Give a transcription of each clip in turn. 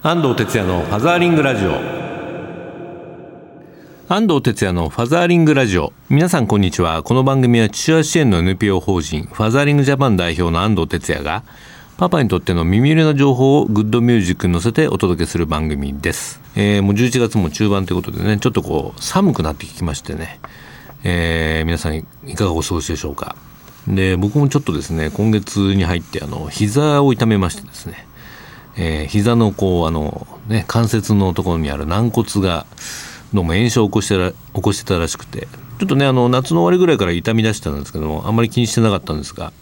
安藤哲也のファザーリングラジオ。安藤哲也のファザーリングラジオ。皆さんこんにちは。この番組は父親支援の NPO 法人ファザーリングジャパン代表の安藤哲也がパパにとっての耳寄りな情報をグッドミュージックに乗せてお届けする番組です、えー、もう11月も中盤ということでねちょっとこう寒くなってきましてね、えー、皆さんいかがお過ごしでしょうか。で僕もちょっとですね今月に入ってあの膝を痛めましてですね、えー、膝のこうあの、ね、関節のところにある軟骨がどうも炎症を起こしてら起こしてたらしくてちょっとねあの夏の終わりぐらいから痛み出したんですけどもあんまり気にしてなかったんですが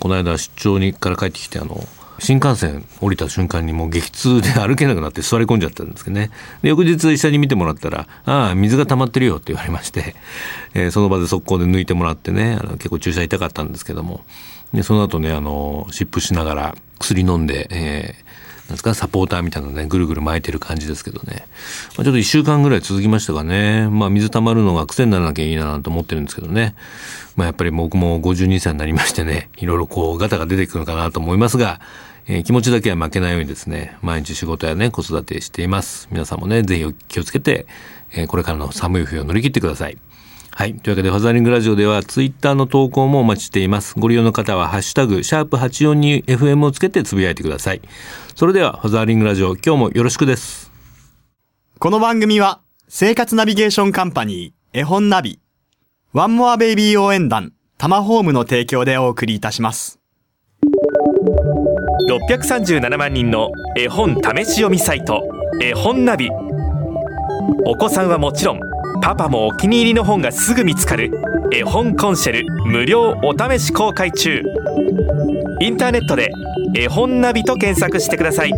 この間出張にから帰ってきてあの新幹線降りた瞬間にもう激痛で歩けなくなって座り込んじゃったんですけどね。で翌日医者に見てもらったら、ああ、水が溜まってるよって言われまして、えー、その場で速攻で抜いてもらってね、あの結構注射痛かったんですけども、で、その後ね、あの、湿布しながら薬飲んで、えーなんですか、サポーターみたいなのね、ぐるぐる巻いてる感じですけどね。まあ、ちょっと一週間ぐらい続きましたかね。まあ、水溜まるのが癖にならなきゃいいなと思ってるんですけどね。まあ、やっぱり僕も52歳になりましてね、いろいろこう、ガタが出てくるのかなと思いますが、えー、気持ちだけは負けないようにですね、毎日仕事やね、子育てしています。皆さんもね、ぜひ気をつけて、えー、これからの寒い冬を乗り切ってください。はい。というわけで、ファザーリングラジオでは、ツイッターの投稿もお待ちしています。ご利用の方は、ハッシュタグ、シャープ 842FM をつけてつぶやいてください。それでは、ファザーリングラジオ、今日もよろしくです。この番組は、生活ナビゲーションカンパニー、絵本ナビ、ワンモアベイビー応援団、タマホームの提供でお送りいたします。637万人の絵本試し読みサイト絵本ナビお子さんはもちろんパパもお気に入りの本がすぐ見つかる絵本コンシェル無料お試し公開中。インターネットで絵本ナビと検索してください。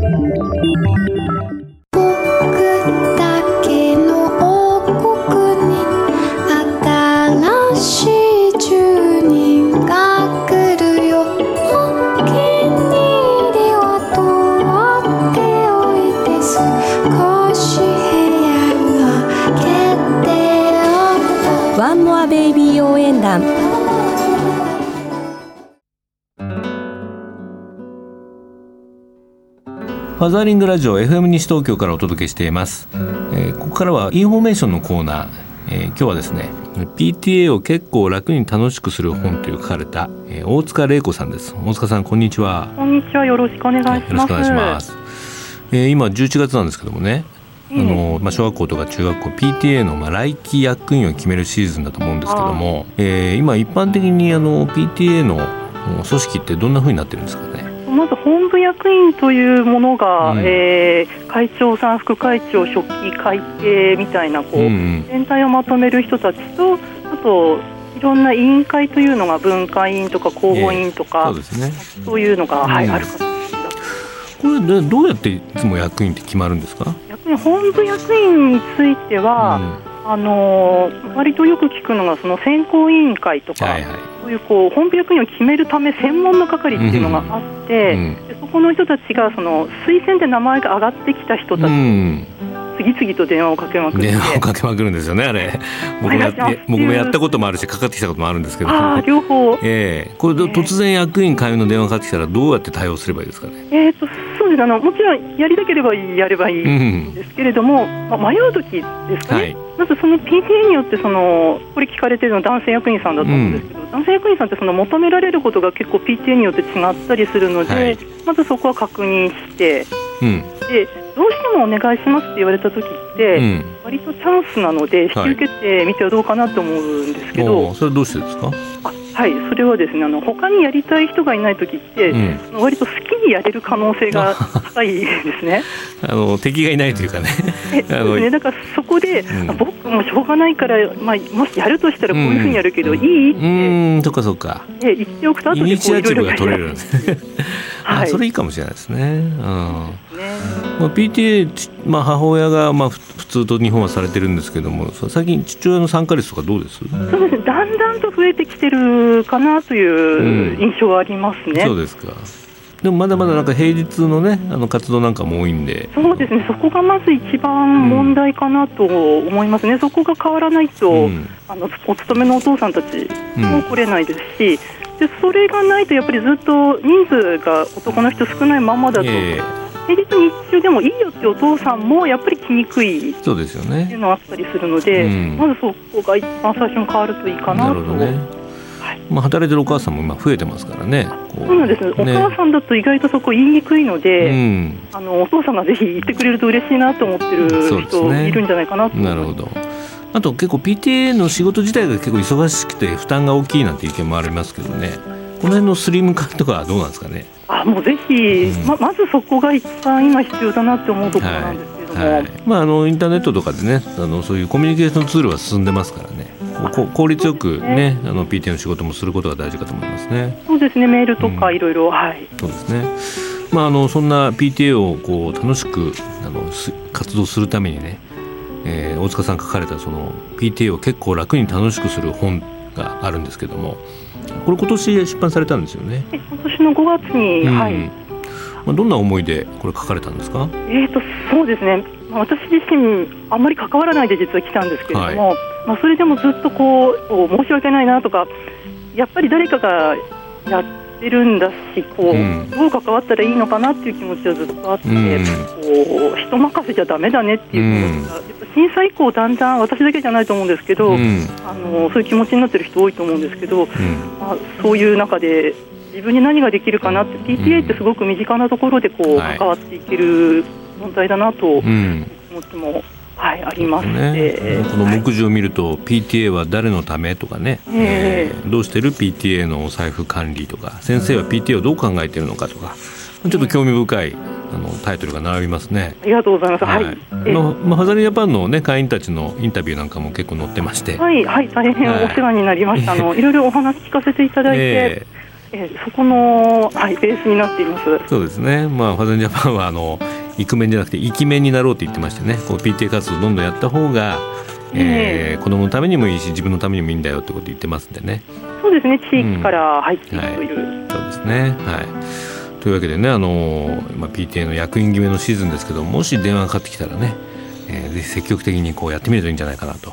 ザーリングラジオ FM 西東京からお届けしています、えー、ここからはインフォメーションのコーナー、えー、今日はですね PTA を結構楽に楽しくする本という書かれた、えー、大塚玲子さんです。大塚さんこんにちは。こんにちは。よろしくお願いします、よろしくお願いします、えー、今11月なんですけどもねあのまあ、小学校とか中学校 PTA のまあ来期役員を決めるシーズンだと思うんですけども、えー、今一般的にあの PTA の組織ってどんなふうになってるんですか？ねまず本部役員というものが、うん、えー、会長さん、副会長、書記、会計みたいなこう、うん、全体をまとめる人たちとあといろんな委員会というのが文化委員とか公募委員とか、えー、そう、ね,、そういうのが、はい、ある形これでどうやっていつも役員って決まるんですか？役員本部役員については、あの割とよく聞くのがその選考委員会とか、はいはい、そういうこう本部役員を決めるため専門の係っていうのがあって、うん、そこの人たちがその推薦で名前が上がってきた人たち、うん次々と電話をかけまく電話をかけまくるんですよねあれ。僕もや僕もやったこともあるしかかってきたこともあるんですけど。あ両方。ええ。ー、これ、突然役員会員の電話かかってきたらどうやって対応すればいいですかね？えっ、とそうです。あのもちろんやりたければやればいいんですけれども、うん、まあ、迷う時ですかね、はい、まずその PTA によってそのこれ聞かれてるのは男性役員さんだと思うんですけど、うん、男性役員さんってその求められることが結構 PTA によって違ったりするので、はい、まずそこは確認して、うん、でどうしてもお願いしますって言われた時って、うん、割とチャンスなので引き受けてみてはどうかなと思うんですけど、はい、それはどうしてですか？あはいそれはですねあの他にやりたい人がいない時って、うん、割と好きにやれる可能性が高いですね。あの敵がいないというかね。あのね。だからそこで、うん、僕もしょうがないから、まあ、もしやるとしたらこういうふうにやるけど、うん、いいって。うん。そっかそっか、ね、言っておくと後でこうイニシアチブが取れるんで。す はい、それいいかもしれないですね。うん。ね。まあ、PTA、まあ、母親がまあ普通と日本はされてるんですけども最近父親の参加率とかどうです？そうですだんだんと増えてきてるかなという印象がありますね。うん、そうですか。でもまだまだなんか平日のねあの活動なんかも多いんで。そうですね。そこがまず一番問題かなと思いますね、うん、そこが変わらないと、うん、あのお勤めのお父さんたちも来れないですし、でそれがないとやっぱりずっと人数が男の人少ないままだと、えー、平日日中でもいいよってお父さんもやっぱり来にくいそうですよっていうねのがあったりするので、うん。まずそこが一番最初に変わるといいかなと。なまあ、働いてるお母さんも今増えてますからね。こそうなんです、お母さんだと意外とそこ言いにくいので、うん。あのお父さんがぜひ言ってくれると嬉しいなと思ってる人ね。いるんじゃないかなと。思いますなるほどあと結構 PTA の仕事自体が結構忙しくて負担が大きいなんて意見もありますけどね。この辺のスリム化とかはどうなんですかね？あもうぜひ、うん。ままずそこが一番今必要だなって思うところなんですけれども、はいまあ、あのインターネットとかでねあのそういうコミュニケーションツールは進んでますからね。効率よくねあの PTA の仕事もすることが大事かと思いますね。そうですね。メールとうん。かいろいろはい。そうですね。まあ、あのそんな PTA をこう楽しくあのす活動するためにね、えー大塚さん書かれたその PTA を結構楽に楽しくする本があるんですけどもこれ今年出版されたんですよね？で今年の5月に、うん。はい。まあ、どんな思いでこれ書かれたんですか？えー、とそうですね、まあ私自身、あんまり関わらないで実は来たんですけれども、まあ、それでもずっとこうお申し訳ないなとか、やっぱり誰かがやってるんだしこう、うん。どう関わったらいいのかなっていう気持ちはずっとあって、うん。こう人任せじゃだめだねっていう気持ちが、やっぱ震災以降、だんだん私だけじゃないと思うんですけど、うん。あのそういう気持ちになってる人多いと思うんですけど、うん。まあ、そういう中で自分に何ができるかなって PTA ってすごく身近なところでこうはい。関わっていける問題だなとうん。気持ちも、はい、ありまして、ね、このはい目次を見ると、PTA は誰のためとかね、ええ。えーどうしてる？PTA のお財布管理とか。先生は PTA をどう考えてるのかとかちょっと興味深いあのタイトルが並びますね。ありがとうございます。はい、えのまあ、ファザリージャパンの、ね、会員たちのインタビューなんかも結構載ってまして、はい、はい、大変お世話になりました。あの、いろいろお話聞かせていただいて、ええそこの、はい、ベースになっています。ーそうですね、まあ、ファザリージャパンはあのイクメンじゃなくてイキメンになろうって言ってましてねこう PTA 活動どんどんやった方が、えー子供のためにもいいし自分のためにもいいんだよってこと言ってますんでね。そうですね、地域から入っていくという。そうですね。はい。というわけでね、あの今 PTA の役員決めのシーズンですけど、もし電話がかかってきたらね、えーぜひ積極的にこうやってみるといいんじゃないかなと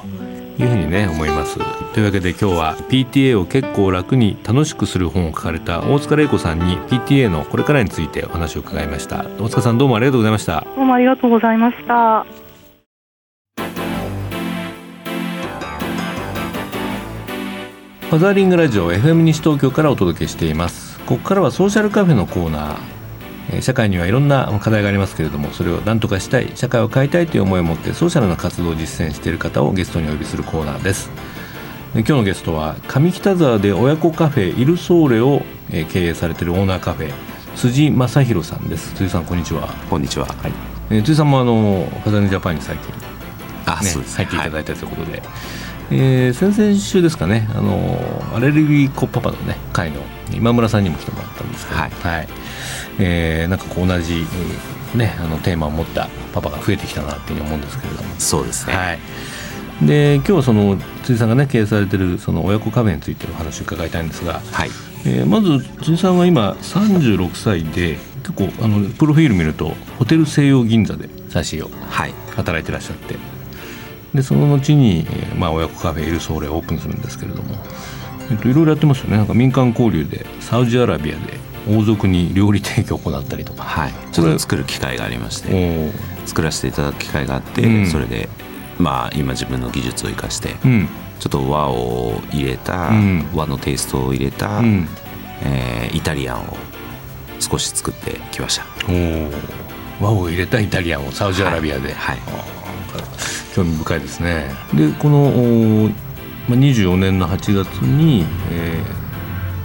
いうふうにね思います。というわけで今日は PTA を結構楽に楽しくする本を書かれた大塚玲子さんに PTA のこれからについてお話を伺いました。大塚さんどうもありがとうございました。どうもありがとうございました。ファザーリングラジオ FM 西東京からお届けしていますここからはソーシャルカフェのコーナー。えー社会にはいろんな課題がありますけれどもそれを何とかしたい社会を変えたいという思いを持ってソーシャルな活動を実践している方をゲストにお呼びするコーナーです。で今日のゲストは上北沢で親子カフェイルソーレをえー経営されているオーナーカフェ辻正弘さんです。辻さんこんにちは、こんにちは。はい。えー辻さんもあのファザーリングジャパンに最近あ、ねそうです。入っていただいたということで、えー先々週ですかねあのアレルギー子パパのね会の今村さんにも来てもらったんですけど、はいえーなんかこう同じ、うんね、あのテーマを持ったパパが増えてきたなっていうふうに思うんですけれども、そうですね。はい、で今日はその辻さんがね経営されてるその親子カフェについてお話を伺いたいんですが、はい。えーまず辻さんは今36歳で結構あのプロフィール見るとホテル西洋銀座で最初をはい。働いてらっしゃってでその後に、えーまあ、親子カフェエルソーレをオープンするんですけれども、えっと、いろいろやってますよね。なんか民間交流でサウジアラビアで王族に料理提供を行ったりとか、はい。ちょっと作る機会がありましおて、ー。作らせていただく機会があって、うん。それで、まあ、今自分の技術を生かして、うん。ちょっと和を入れた、うん。和のテイストを入れた、うん。えーイタリアンを少し作ってきました。和を入れたイタリアンをサウジアラビアで、はい。あー。なんか興味深いですねでこの、おーまあ、24年の8月に、え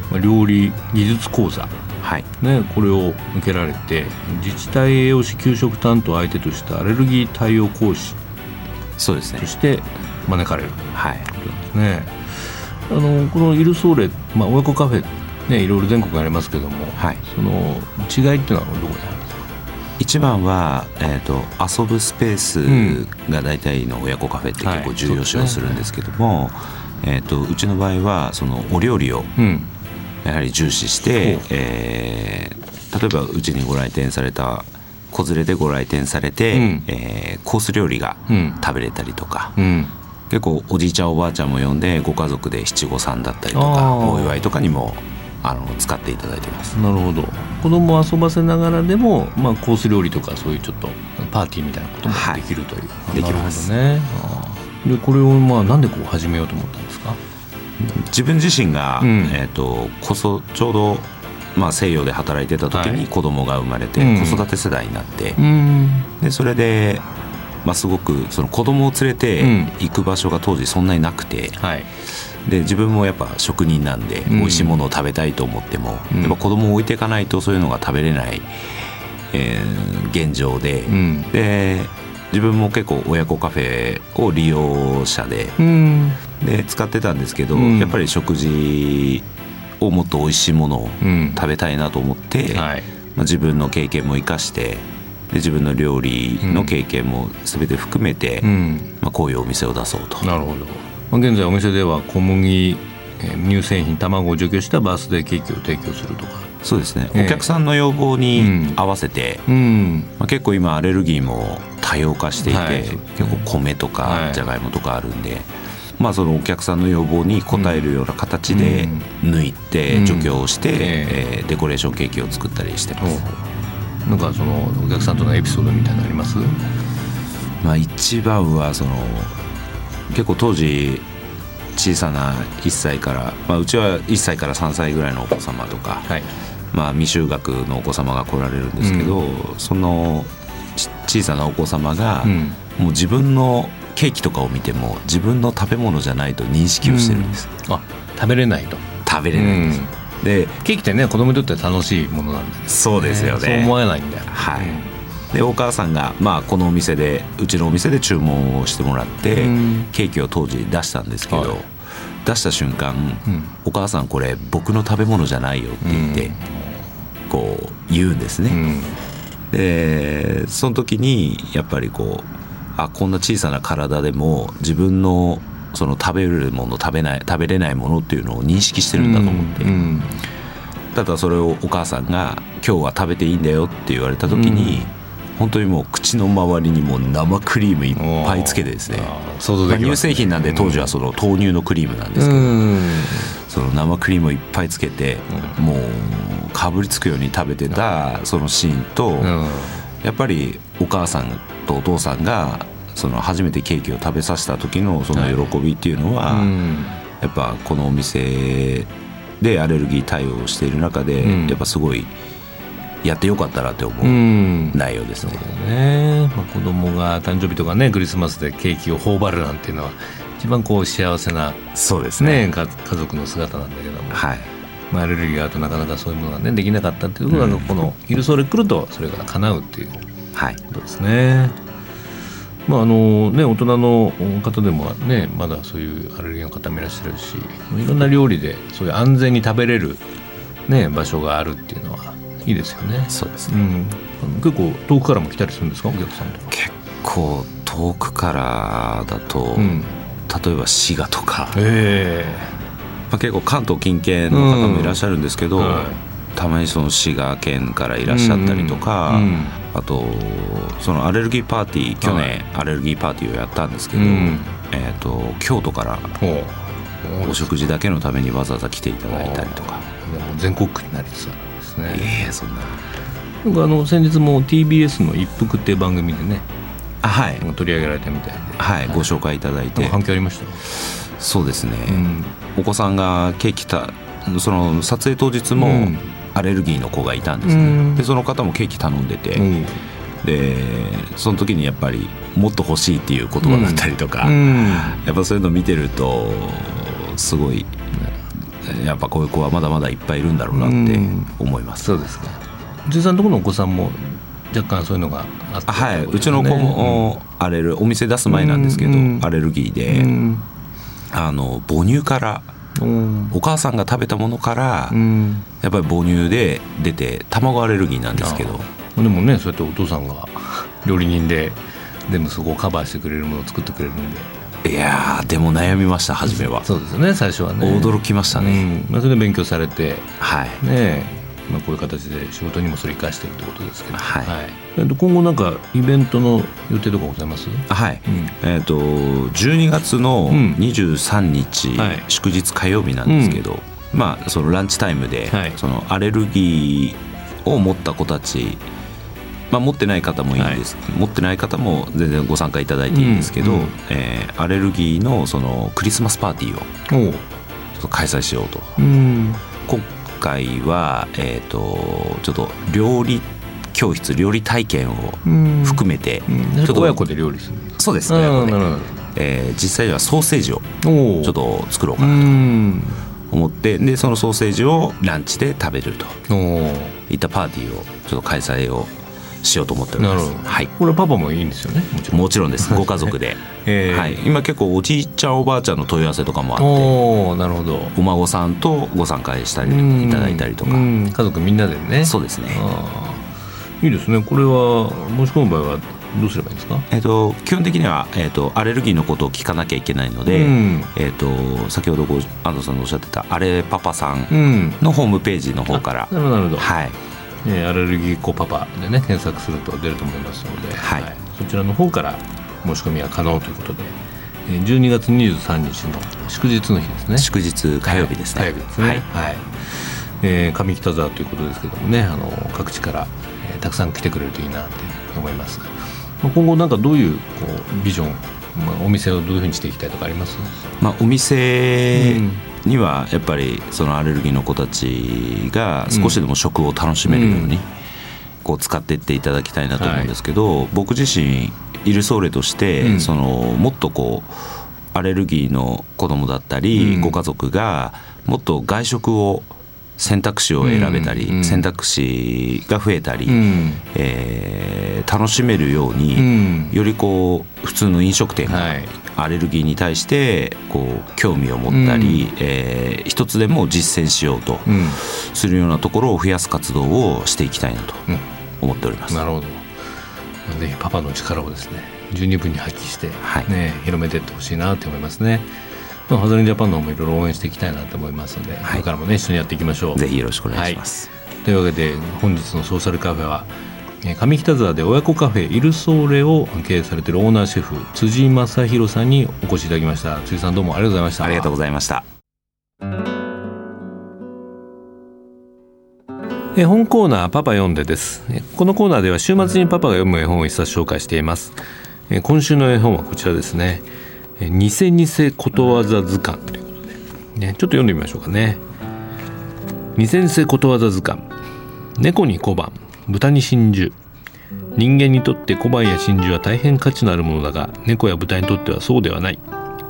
ーまあ、料理技術講座はい。ね、これを受けられて自治体栄養士給食担当を相手としたアレルギー対応講師そうですねと。して招かれるはい。ということなんですね。あのこのイルソーレ、まあ、親子カフェ、ね、いろいろ全国にありますけども、はい。その違いっていうのはどこにある？んですか一番は、えー、と遊ぶスペースが大体の親子カフェって結構重要視をするんですけども、えー、とうちの場合はそのお料理をうん。やはり重視してほう、えー例えばうちにご来店された子連れでご来店されて、うん。えーコース料理がうん。食べれたりとか、うん。結構おじいちゃんおばあちゃんも呼んでご家族で七五三だったりとあかー。お祝いとかにもあの使っていただいてます。なるほど。子供を遊ばせながらでも、まあ、コース料理とかそういうちょっとパーティーみたいなこともできるという、はい、できます。ね。でこれをまあなんでこう始めようと思ったんですか？自分自身が、うん、えーと、こそちょうど、まあ、西洋で働いてた時に子供が生まれて、子育て世代になって、うん、でそれで、まあ、すごくその子供を連れて行く場所が当時そんなになくて、うんはい、で自分もやっぱ職人なんで、美味しいものを食べたいと思っても、やっぱ子供を置いていかないとそういうのが食べれない、えー、現状で、で自分も結構親子カフェを利用者で,、で使ってたんですけど、やっぱり食事をもっと美味しいものを食べたいなと思って、まあ、自分の経験も生かしてで自分の料理の経験も全て含めて、まあ、こういうお店を出そうと。なるほど現在お店では小麦乳製品卵を除去したバースデーケーキを提供するとか。そうですね、お客さんの要望に合わせて、うん、まあ、結構今アレルギーも多様化していて、はい、結構米とかじゃがいもとかあるんで、はい、まあ、そのお客さんの要望に応えるような形で抜いて除去をして、うん、えー、デコレーションケーキを作ったりしてます。なんかそのお客さんとのエピソードみたいなのあります？まあ一番はその結構当時小さな1歳から、まあ、うちは1歳から3歳ぐらいのお子様とか、はい、まあ、未就学のお子様が来られるんですけど、うん、その小さなお子様が、うん、もう自分のケーキとかを見ても自分の食べ物じゃないと認識をしてるんです、うん、あ食べれないと。食べれないんです、でケーキってね子供にとって楽しいものなんで、ね、そうですよね。そう思えないんだよ。はい、でお母さんが、まあ、このお店でうちのお店で注文をしてもらって、ケーキを当時出したんですけど、はい、出した瞬間、うん、お母さんこれ僕の食べ物じゃないよ」って言って、こう言うんですね。でその時にやっぱりこうあこんな小さな体でも自分のその食べるもの食べない食べれないものっていうのを認識してるんだと思って、うん。うん、ただそれをお母さんが「今日は食べていいんだよ」って言われた時に、うん、本当にもう口の周りにも生クリームいっぱいつけてですね。想像でき、まあ、乳製品なんで当時はその豆乳のクリームなんですけど、その生クリームをいっぱいつけて、もうかぶりつくように食べてたそのシーンと、やっぱりお母さんとお父さんがその初めてケーキを食べさせた時のその喜びっていうのは、やっぱこのお店でアレルギー対応している中で、やっぱすごいやってよかったなって思う内容ですね。ねまあ、子供が誕生日とかねクリスマスでケーキを頬張るなんていうのは一番こう幸せなそうですね、ね、家族の姿なんだけども。はいまあ、アレルギーがあるとなかなかそういうものが、ね、できなかったっていうことが、うん、この「イルソーレ」来るとそれが叶うっていうことですね。はいまああのね、大人の方でもねまだそういうアレルギーの方もいらっしゃるしいろんな料理でそういう安全に食べれる、ね、場所があるっていうのはいいですよね。そうですね、うん、結構遠くからも来たりするんですか？お客さんと。か結構遠くからだと、うん、例えば滋賀とか、え。ーまあ、結構関東近県の方もいらっしゃるんですけど、うん。はい、たまにその滋賀県からいらっしゃったりとか、うん。うん、あとそのアレルギーパーティー去年アレルギーパーティーをやったんですけど、えーと、京都からお食事だけのためにわざわざ来ていただいたりとか。全国区になりつつあるですね。いやそんななんかあの先日も TBS の「一服」っていう番組でねあはい。取り上げられたみたいで。はい、ご紹介いただいて。反響ありました？そうですね、うん、お子さんがケーキたその撮影当日もアレルギーの子がいたんですね、うん、でその方もケーキ頼んでて、うん、でその時にやっぱりもっと欲しいっていう言葉だったりとか、やっぱそういうの見てるとすごいやっぱこういう子はまだまだいっぱいいるんだろうなって思います。そうですか。辻さんのところのお子さんも若干そういうのがあって、ね、はい、うちの子もアレルお店出す前なんですけど、アレルギーで、あの母乳からお母さんが食べたものから、やっぱり母乳で出て卵アレルギーなんですけど。でもねそうやってお父さんが 料理人で全部そこをカバーしてくれるものを作ってくれるんでいやでも悩みました初めは。そうですね最初はね。驚きましたね、うん、まあ、それで勉強されて。はい。ねまあ、こういう形で仕事にもそれ生かしてるってことですけど、はい。はい、今後なんかイベントの予定とかございます？はい、うん、えっ、ー、と12月の23日、うんはい、祝日火曜日なんですけど、まあそのランチタイムで、はい、そのアレルギーを持った子たちまあ、持ってない方もいいんです、はい、持ってない方も全然ご参加いただいていいんですけど、うんうん、えー、アレルギーのそのクリスマスパーティーをちょっと開催しようと、うん、今回は、えーと、ちょっと料理教室料理体験を含めて、ちょっと親子で料理するそうです親子で、えー、実際にはソーセージをちょっと作ろうかなと思ってでそのソーセージをランチで食べると。いったパーティーをちょっと開催をしようと思っております。はい。これパパもいいんですよね？もちろん。もちろんです。ご家族で。えー、はい。今結構おじいちゃんおばあちゃんの問い合わせとかもあって。おなるほど。お孫さんとご参加したりいただいたりとか。家族みんなでね。そうですね。いいですね。これは申し込む場合はどうすればいいんですか、えーと、基本的には、えーと、アレルギーのことを聞かなきゃいけないので、うん、えーと、先ほどご安藤さんのおっしゃってた「あれパパさん」のホームページの方から、うん、なるほど、はい、えー、アレルギー子パパでね検索すると出ると思いますので、はい、はい、そちらの方から申し込みは可能ということで、えー、12月23日の祝日の日ですね。祝日火曜日ですね、はい、火曜日ですね。はい、はい、えー、上北沢ということですけどもねあの各地から、えー、たくさん来てくれるといいなと思いますまあ、今後なんかどういうこうビジョン、まあ、お店をどういうふうにしていきたいとかあります、まあ、お店、うんにはやっぱりそのアレルギーの子たちが少しでも食を楽しめるようにこう使っていっていただきたいなと思うんですけど、僕自身イルソーレとしてそのもっとこうアレルギーの子供だったりご家族がもっと外食を選択肢を選べたり、うん、選択肢が増えたり、うん、えー、楽しめるように、うん、よりこう普通の飲食店がアレルギーに対してこう興味を持ったり、うん、えー、一つでも実践しようとするようなところを増やす活動をしていきたいなと思っております。なるほど。ぜひパパの力をですね十二分に発揮してね、はい、広めていってほしいなと思いますね。まあ、ハザリンジャパンの方もいろいろ応援していきたいなと思いますので、はい、これからもね一緒にやっていきましょう。ぜひよろしくお願いします、はい、というわけで本日のソーシャルカフェは上北沢で親子カフェイルソーレを経営されているオーナーシェフ辻正弘さんにお越しいただきました。辻さんどうもありがとうございました。ありがとうございました。絵本コーナーパパ読んでです。このコーナーでは週末にパパが読む絵本を一冊紹介しています。今週の絵本はこちらですね偽偽ことわざ図鑑ということで、ね、ちょっと読んでみましょうかね。偽偽ことわざ図鑑。猫に小判。豚に真珠。人間にとって小判や真珠は大変価値のあるものだが猫や豚にとってはそうではない。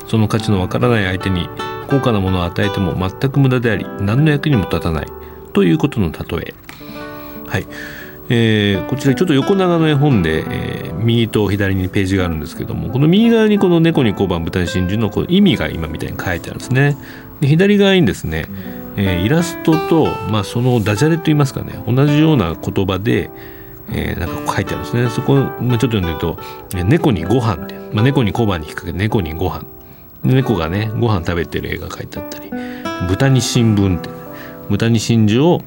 その価値のわからない相手に高価なものを与えても全く無駄であり何の役にも立たない。ということの例え。はい。えー、こちらちょっと横長の絵本で、えー、右と左にページがあるんですけどもこの右側にこの猫に小判豚に真珠のこの意味が今みたいに書いてあるんですね。で左側にですね、えー、イラストと、まあ、そのダジャレといいますかね同じような言葉で、えー、なんか書いてあるんですね。そこ、まあ、ちょっと読んでると「猫にご飯って、まあ、猫に小判に引っ掛けて猫にご飯。猫がねご飯食べてる絵が書いてあったり豚に新聞って、豚に真珠を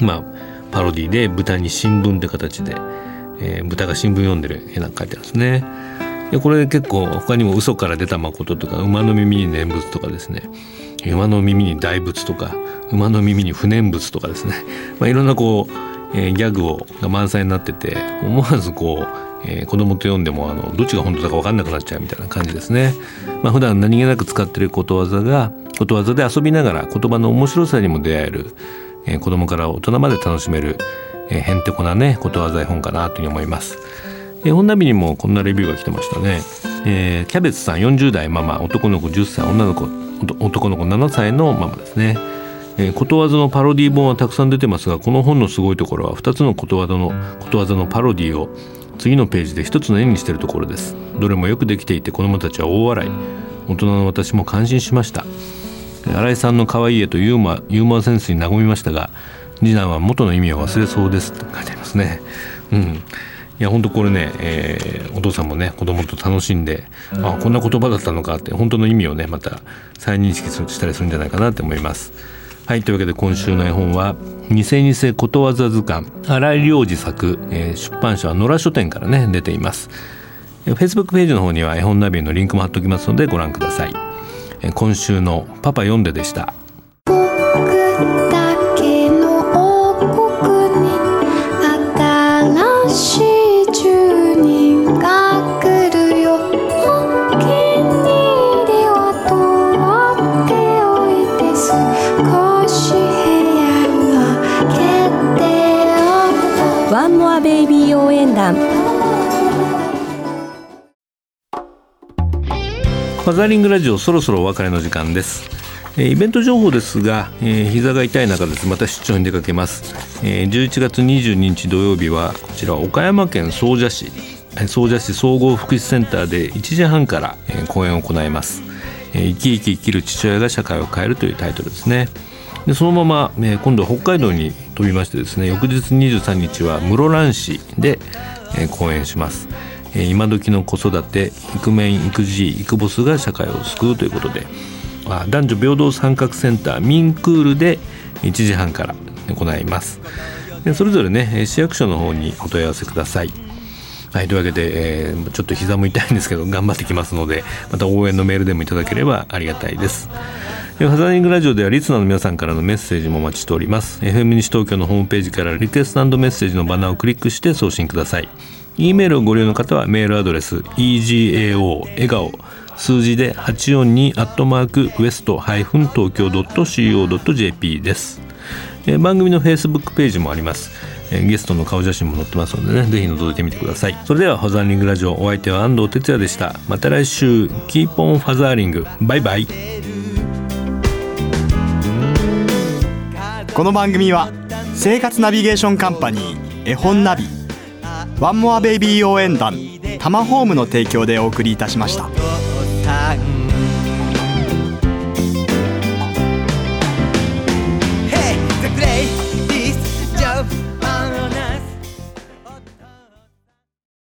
まあパロディで豚に新聞って形で、えー、豚が新聞読んでる絵なんか書いてあるんですね。でこれ結構他にも嘘から出た誠とか馬の耳に念仏とかですね馬の耳に大仏とか馬の耳に不念仏とかですね、まあ、いろんなこう、えー、ギャグをが満載になってて思わずこう、えー、子供と読んでもあのどっちが本当だか分かんなくなっちゃうみたいな感じですね。まあ、普段何気なく使ってることわざがことわざで遊びながら言葉の面白さにも出会えるえー、子供から大人まで楽しめる、えー、へんてこなねことわざ絵本かなというふうに思います。絵本ナビにもこんなレビューが来てましたね。えー、キャベツさん40代ママ男の子10歳女の子男の子7歳のママですね。えー、ことわざのパロディ本はたくさん出てますがこの本のすごいところは2つのことわざのことわざのパロディを次のページで1つの絵にしているところですどれもよくできていて子どもたちは大笑い大人の私も感心しました新井さんの可愛い絵とユーモアユーモアセンスに和みましたが次男は元の意味を忘れそうですと書いてありますね。うんいや本当これね、えー、お父さんもね子供と楽しんで、あこんな言葉だったのかって本当の意味をねまた再認識したりするんじゃないかなと思います。はいというわけで今週の絵本は「偽偽ことわざ図鑑」新井良二作、えー、出版社は野良書店からね出ています。フェイスブックページの方には絵本ナビのリンクも貼っておきますのでご覧ください。今週のパパ読んででした。ザリングラジオそろそろお別れの時間です。イベント情報ですが、えー、膝が痛い中です。また出張に出かけます、えー、11月22日土曜日はこちら岡山県総社市総社市総合福祉センターで1時半から、えー、講演を行います。生き生き生きる父親が社会を変えるというタイトルですね。でそのまま、えー、今度は北海道に飛びましてですね翌日23日は室蘭市で、えー、講演します、えー、今時の子育てイクメン育児イクボスが社会を救うということで男女平等参画センターミンクールで1時半から行います。それぞれね市役所の方にお問い合わせください。はい、というわけで、えー、ちょっと膝も痛いんですけど頑張ってきますのでまた応援のメールでもいただければありがたいです。ファザリングラジオではリスナーの皆さんからのメッセージもお待ちしております。FM 西東京のホームページからリクエストメッセージのバナーをクリックして送信ください。E メールをご利用の方はメールアドレス egao 笑顔数字で842アットマークウエストハイフン東京 .co.jp です、えー、番組のフェイスブックページもあります。えー、ゲストの顔写真も載ってますのでねぜひ覗いてみてください。それではファザーリングラジオお相手は安藤哲也でした。また来週キーポンファザーリングバイバイ。この番組は生活ナビゲーションカンパニー絵本ナビ。ワンモアベイビー応援団タマホームの提供でお送りいたしました。